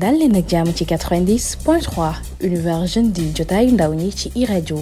dal leen ak jàmm ci 90 point 3 univers jeune di jotaayu ndaw ñi ci i rajo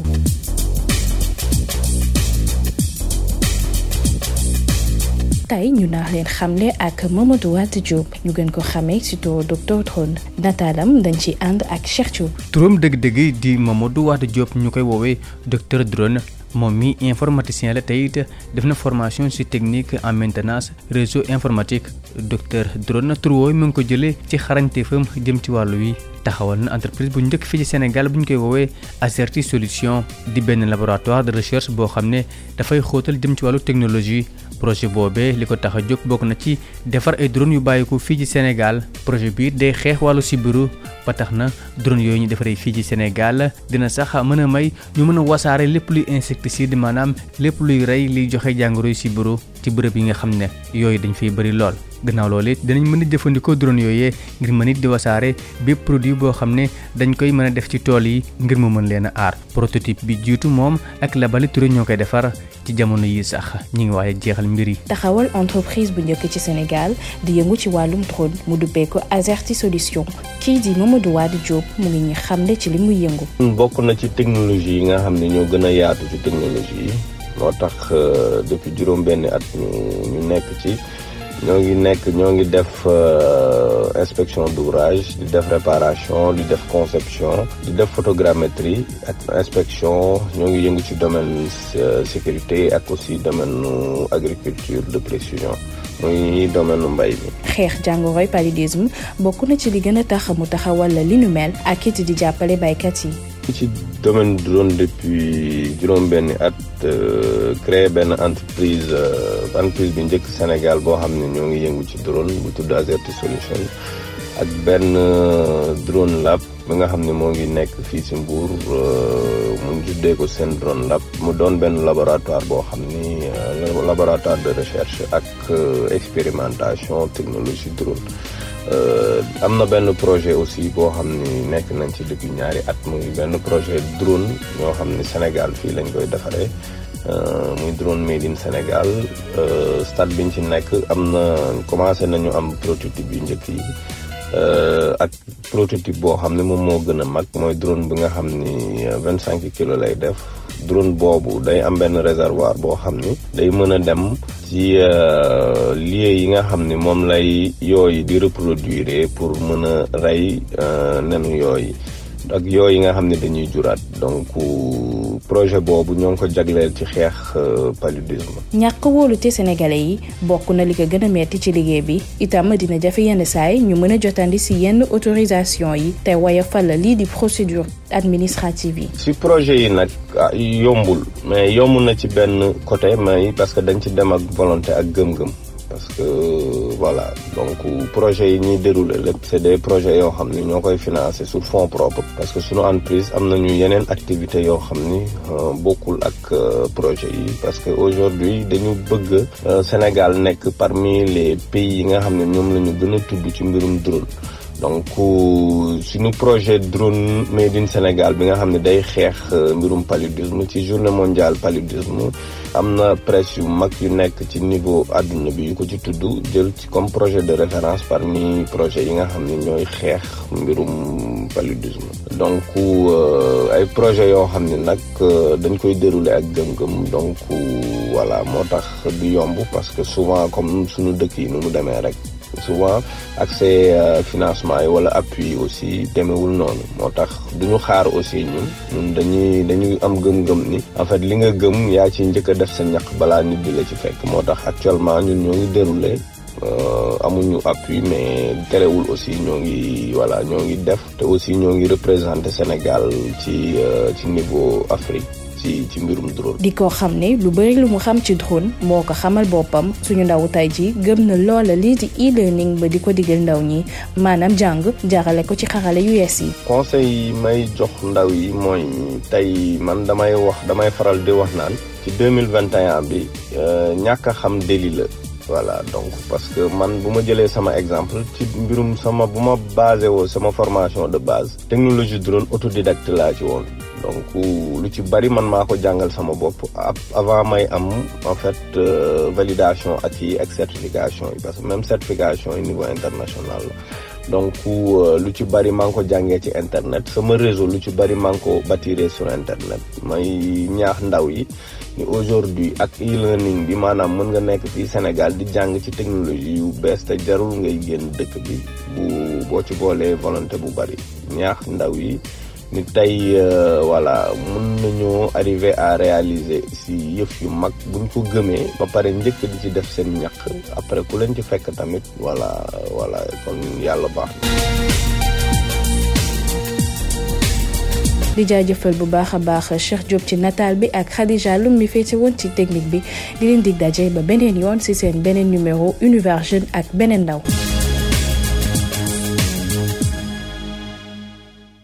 tey ñu naax leen xamle ak Mamadou Wade Diop ñu gën ko xamee ci turu docteur Drone nataalam dañ ci ànd ak Cheikh Diop. turam dëgg-dëgg di Mamadou Wade Diop ñu koy woowee docteur Drone moom mi informaticien la te it def na formation ci technique en maintenance réseau informatique docteur Drone tur woowu mu ngi ko jëlee ci xarañteefam jëm ci wàllu wi. taxawal na entreprise bu njëkk fii ci Sénégal bu ñu koy woowee Acerti Solution di benn laboratoire de recherche boo xam ne dafay xóotal jëm ci wàllu technologie projet boobee li ko tax a jóg bokk na ci defar ay drone yu bàyyi ko fii ci Sénégal projet bi day xeex wàllu sibiru ba tax na drone yooyu ñu defaree fii ci Sénégal dina sax mën a may ñu mën a wasaare lépp luy insecticide maanaam lépp luy rey liy joxe jàngoro yu sibiru ci bërëb yi nga xam ne yooyu dañ fay bëri lool gannaaw loolu it danañ mën a jëfandikoo drone yooyee ngir mën it di wasaare bépp produit boo xam ne dañ koy mën a def ci tool yi ngir mu mën leen a aar prototype bi jiitu moom ak Labali Touré ñoo koy defar ci jamono yi sax ñi ngi waaye jeexal mbir yi. taxawal entreprise bu njëkk ci Sénégal di yëngu ci wàllum drone mu duppee ko Azerty Solution kii di Mamadou Wade Diop mu ngi ñuy xamle ci li muy yëngu. bokk na ci technologie yi nga xam ne ñoo gën a yaatu ci technologie yi moo tax euh, depuis juróom benn at ñu nekk ci. ñoo ngi nekk ñoo ngi def euh, inspection d'ouvrage di def réparation di def conception di def photogrammétrie ak inspection ñoo ngi yëngu ci domaine euh, sécurité ak aussi domaine nu agriculture de précision muy domaine nu mbay mi. xeex jàngoroy paludisme bokk na ci li gën a tax mu taxawal li nu mel ak it di jàppale baykat yi. ci domaine drone depuis juróom-benni at euh, créé benn entreprise euh, entreprise bi njëkk Sénégal boo xam ne ñoo ngi yëngu ci drone bu tudd Azerty Solution ak benn euh, drone lab bi nga xam ne moo ngi nekk fii si Mbour euh, mu ngi tuddee ko Syndrome Lab mu doon benn laboratoire boo xam ni euh, laboratoire de recherche ak euh, expérimentation technologie drone am na benn projet aussi boo xam ni nekk nañ ci depuis ñaari at muy benn projet drone ñoo xam ni Sénégal fii lañ koy defaree Euh, muy drone made in Sénégal euh, stade biñ ci nekk am na commencé nañu am prototype yu njëkk yi euh, ak prototype boo xam ne moom moo gën a mag mooy drone bi nga xam ni euh, vingt cinq kilos lay def drone boobu day am benn réservoir boo xam ni day mën a dem ci euh, lieu yi nga xam ni moom lay yooyu di reproduire pour mën a rey euh, nenu yooyu ak yooyu nga xam ne dañuy juraat donc projet boobu ñoo ngi ko jagleel ci xeex paludisme. ñàkk wóolute sénégalais yi bokk na li ko gën a metti ci liggéey bi. itam dina jafe yenn saay ñu mën a jotandi si yenn autorisation yi te wayafal lii di procédure administrative yi. si projet yi nag ah, yombul mais yomb na ci benn côté mais parce que dañ ci dem ak volonté ak gëm-gëm. parce que voilà donc projet yi ñuy déroulé lépp c'est des projets yoo xam ni ñoo koy financé sur fonds propres parce que suñu entreprise am nañu yeneen activité yoo xam ni euh, bokkul ak euh, projet yi parce que aujourd'hui dañu bëgg euh, Sénégal nekk parmi les pays yi nga xam ne ñoom la ñu gën a tudd ci mbirum drone donc euh, suñu projet drone made in Sénégal bi nga xam ne day xeex euh, mbirum paludisme ci journée mondiale paludisme am na presse yu mag yu nekk ci niveau àdduna bi yu ko ci tudd jël ci comme projet de référence parmi projet yi nga xam ne ñooy xeex mbirum paludisme donc euh, ay projet yoo xam ne nag euh, dañ koy dérouler ak gëm-gëm donc voilà moo tax du yomb parce que souvent comme suñu dëkk yi nu mu demee rek souvent accès euh, financement yi wala appui aussi demewul noonu moo tax du ñu xaar aussi ñun ñun dañuy dañuy am gëm-gëm ni en fait li nga gëm yaa ci njëkk a def sa ñaq balaa nit di la ci fekk moo tax actuellement ñun ñoo ngi déroulé Euh, amuñu appui mais terewul aussi ñoo ngi voilà ñoo ngi def te aussi ñoo ngi représenté Sénégal ci euh, ci niveau Afrique ci ci mbirum drone. di ko xam ne lu bëri lu mu xam ci drone moo ko xamal boppam suñu ndaw tay ji gëm na loola lii di e-learning ba di ko digal ndaw ñi maanaam jàng jaarale ko ci xarale yu yees yi. conseil yi may jox ndaw yi mooy tey man damay wax damay faral di wax naan. ci 2021 bi euh, ñàkk a xam déli la voilà donc parce que man bu ma jëlee sama exemple ci mbirum sama bu ma basé woo sama formation de base technologie drone autodidacte laa ci woon donc lu ci bari man maa ko jàngal sama bopp avant may am en fait euh, validation ak yi ak certification yi parce que même certification yi niveau international la donc euh, lu ci bari maa ngi ko jàngee ci internet sama réseau lu ci bari maa ngi ko bâtiré sur internet may ñaax ndaw yi ni aujourd'hui ak e-learning bi maanaam mën nga nekk fii Sénégal di jàng ci technologie yu bees te jarul ngay génn dëkk bi bu boo ci boolee volonté bu bari ñaax ndaw yi ni tey euh, voilà mun nañoo arriver à réaliser si yëf yu mag buñ ko gëmee ba pare njëkk di ci def seen ñaq après ku leen ci fekk tamit voilà voilà kon yàlla baax di jaajëfal bu baax a baax Cheikh Diop ci nataal bi ak Khadija Loum mi féete woon ci technique bi di leen dig daje ba beneen yoon si seen beneen numéro Univers Jeune ak beneen ndaw